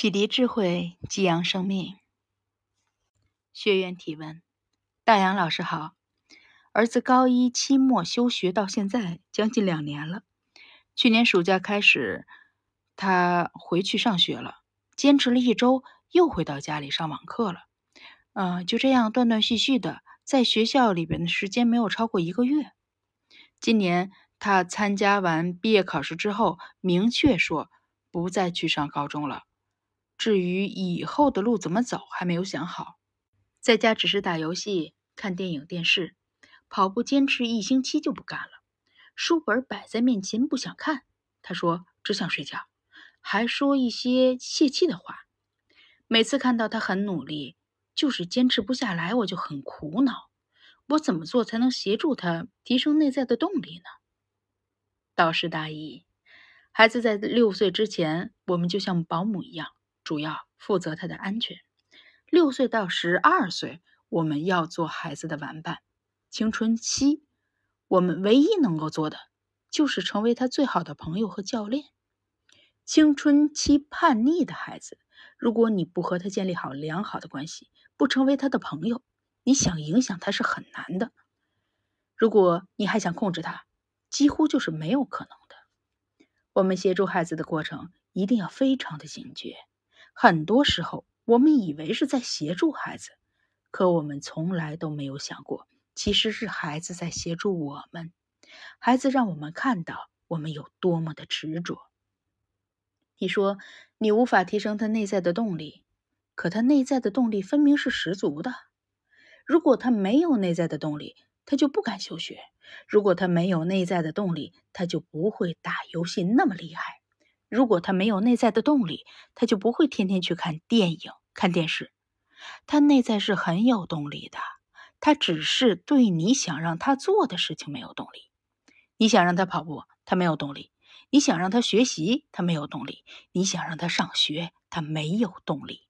启迪智慧，激扬生命。学员提问：大杨老师好，儿子高一期末休学到现在将近两年了。去年暑假开始，他回去上学了，坚持了一周，又回到家里上网课了。嗯，就这样断断续续的，在学校里边的时间没有超过一个月。今年他参加完毕业考试之后，明确说不再去上高中了。至于以后的路怎么走，还没有想好。在家只是打游戏、看电影、电视，跑步坚持一星期就不干了。书本摆在面前不想看，他说只想睡觉，还说一些泄气的话。每次看到他很努力，就是坚持不下来，我就很苦恼。我怎么做才能协助他提升内在的动力呢？导师大意：孩子在六岁之前，我们就像保姆一样。主要负责他的安全。六岁到十二岁，我们要做孩子的玩伴。青春期，我们唯一能够做的就是成为他最好的朋友和教练。青春期叛逆的孩子，如果你不和他建立好良好的关系，不成为他的朋友，你想影响他是很难的。如果你还想控制他，几乎就是没有可能的。我们协助孩子的过程一定要非常的警觉。很多时候，我们以为是在协助孩子，可我们从来都没有想过，其实是孩子在协助我们。孩子让我们看到我们有多么的执着。你说你无法提升他内在的动力，可他内在的动力分明是十足的。如果他没有内在的动力，他就不敢休学；如果他没有内在的动力，他就不会打游戏那么厉害。如果他没有内在的动力，他就不会天天去看电影、看电视。他内在是很有动力的，他只是对你想让他做的事情没有动力。你想让他跑步，他没有动力；你想让他学习，他没有动力；你想让他上学，他没有动力。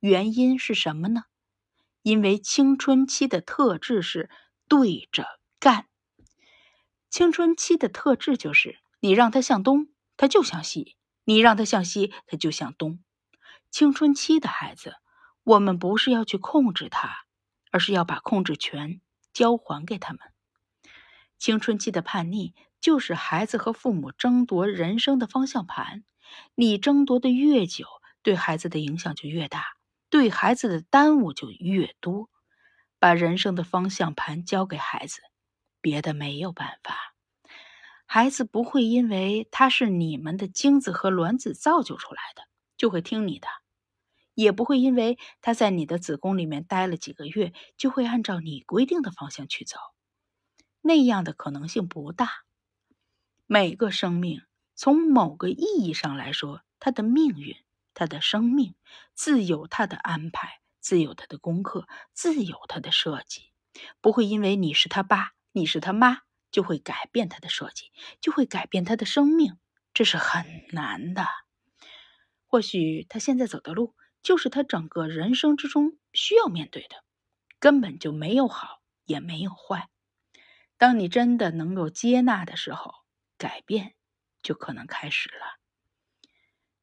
原因是什么呢？因为青春期的特质是对着干。青春期的特质就是你让他向东。他就向西，你让他向西，他就向东。青春期的孩子，我们不是要去控制他，而是要把控制权交还给他们。青春期的叛逆，就是孩子和父母争夺人生的方向盘。你争夺的越久，对孩子的影响就越大，对孩子的耽误就越多。把人生的方向盘交给孩子，别的没有办法。孩子不会因为他是你们的精子和卵子造就出来的，就会听你的；也不会因为他在你的子宫里面待了几个月，就会按照你规定的方向去走。那样的可能性不大。每个生命从某个意义上来说，他的命运、他的生命，自有他的安排，自有他的功课，自有他的设计，不会因为你是他爸，你是他妈。就会改变他的设计，就会改变他的生命，这是很难的。或许他现在走的路，就是他整个人生之中需要面对的，根本就没有好，也没有坏。当你真的能够接纳的时候，改变就可能开始了。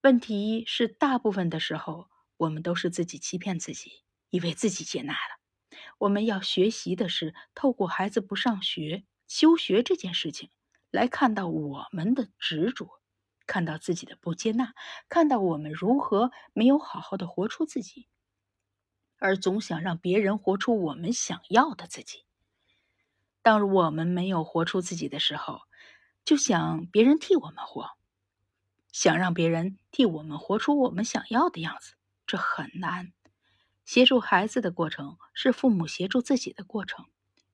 问题是，大部分的时候，我们都是自己欺骗自己，以为自己接纳了。我们要学习的是，透过孩子不上学。休学这件事情，来看到我们的执着，看到自己的不接纳，看到我们如何没有好好的活出自己，而总想让别人活出我们想要的自己。当我们没有活出自己的时候，就想别人替我们活，想让别人替我们活出我们想要的样子，这很难。协助孩子的过程，是父母协助自己的过程。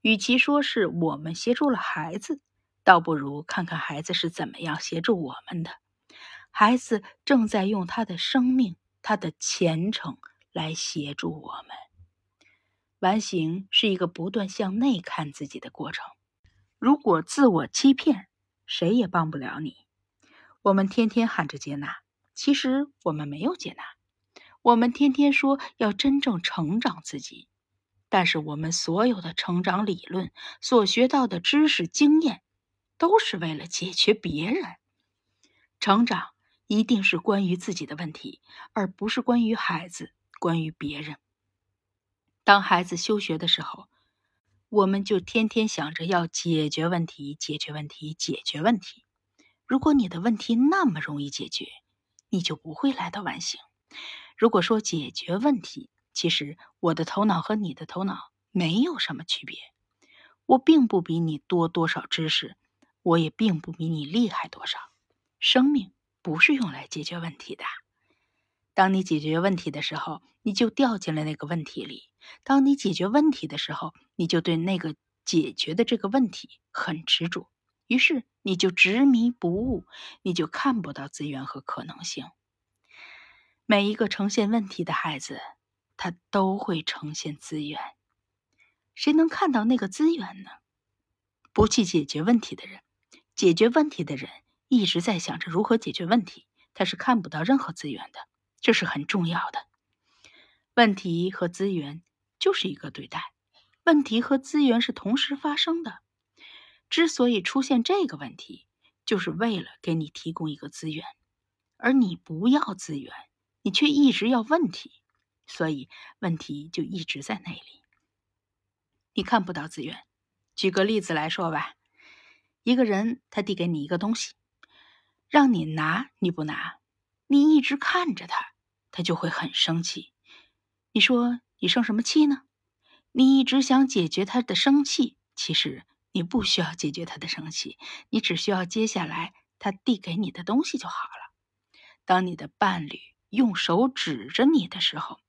与其说是我们协助了孩子，倒不如看看孩子是怎么样协助我们的。孩子正在用他的生命、他的虔诚来协助我们。完形是一个不断向内看自己的过程。如果自我欺骗，谁也帮不了你。我们天天喊着接纳，其实我们没有接纳。我们天天说要真正成长自己。但是我们所有的成长理论所学到的知识经验，都是为了解决别人。成长一定是关于自己的问题，而不是关于孩子、关于别人。当孩子休学的时候，我们就天天想着要解决问题、解决问题、解决问题。如果你的问题那么容易解决，你就不会来到完形。如果说解决问题，其实我的头脑和你的头脑没有什么区别。我并不比你多多少知识，我也并不比你厉害多少。生命不是用来解决问题的。当你解决问题的时候，你就掉进了那个问题里。当你解决问题的时候，你就对那个解决的这个问题很执着，于是你就执迷不悟，你就看不到资源和可能性。每一个呈现问题的孩子，他都会呈现资源。谁能看到那个资源呢？不去解决问题的人，解决问题的人一直在想着如何解决问题，他是看不到任何资源的，这是很重要的。问题和资源。就是一个对待，问题和资源是同时发生的。之所以出现这个问题，就是为了给你提供一个资源，而你不要资源，你却一直要问题，所以问题就一直在那里。你看不到资源。举个例子来说吧，一个人他递给你一个东西，让你拿你不拿，你一直看着他，他就会很生气。你说。你生什么气呢？你一直想解决他的生气，其实你不需要解决他的生气，你只需要接下来他递给你的东西就好了。当你的伴侣用手指着你的时候，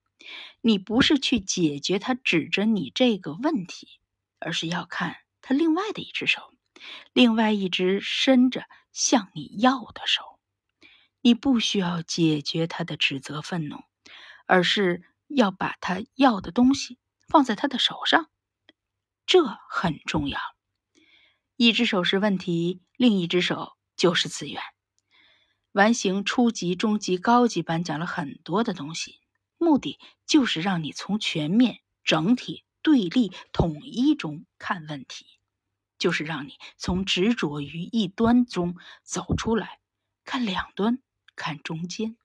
你不是去解决他指着你这个问题，而是要看他另外的一只手，另外一只伸着向你要的手。你不需要解决他的指责愤怒，而是。要把他要的东西放在他的手上，这很重要。一只手是问题，另一只手就是资源。完形初级、中级、高级班讲了很多的东西，目的就是让你从全面、整体、对立、统一中看问题，就是让你从执着于一端中走出来，看两端，看中间。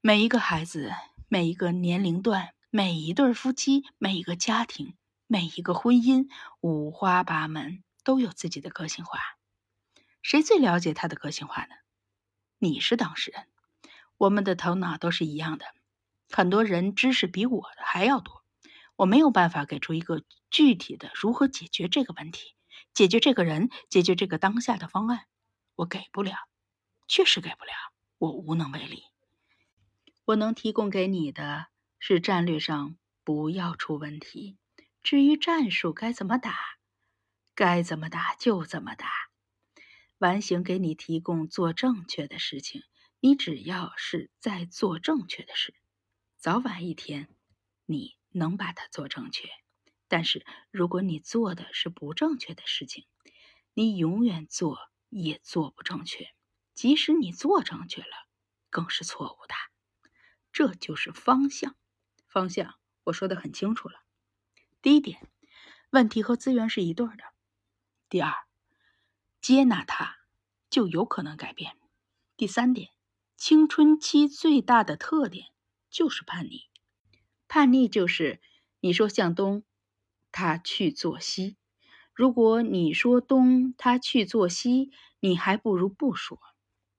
每一个孩子。每一个年龄段，每一对夫妻，每一个家庭，每一个婚姻，五花八门，都有自己的个性化。谁最了解他的个性化呢？你是当事人。我们的头脑都是一样的，很多人知识比我的还要多。我没有办法给出一个具体的如何解决这个问题、解决这个人、解决这个当下的方案，我给不了，确实给不了，我无能为力。我能提供给你的是战略上不要出问题，至于战术该怎么打，该怎么打就怎么打。完形给你提供做正确的事情，你只要是在做正确的事，早晚一天你能把它做正确。但是如果你做的是不正确的事情，你永远做也做不正确，即使你做正确了，更是错误的。这就是方向，方向我说的很清楚了。第一点，问题和资源是一对的。第二，接纳它就有可能改变。第三点，青春期最大的特点就是叛逆，叛逆就是你说向东，他去做西；如果你说东，他去做西，你还不如不说。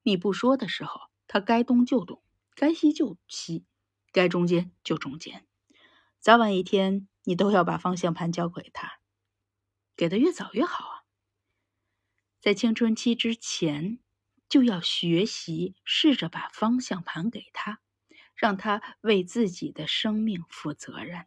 你不说的时候，他该东就东。该西就西，该中间就中间，早晚一天你都要把方向盘交给他，给的越早越好啊。在青春期之前，就要学习试着把方向盘给他，让他为自己的生命负责任。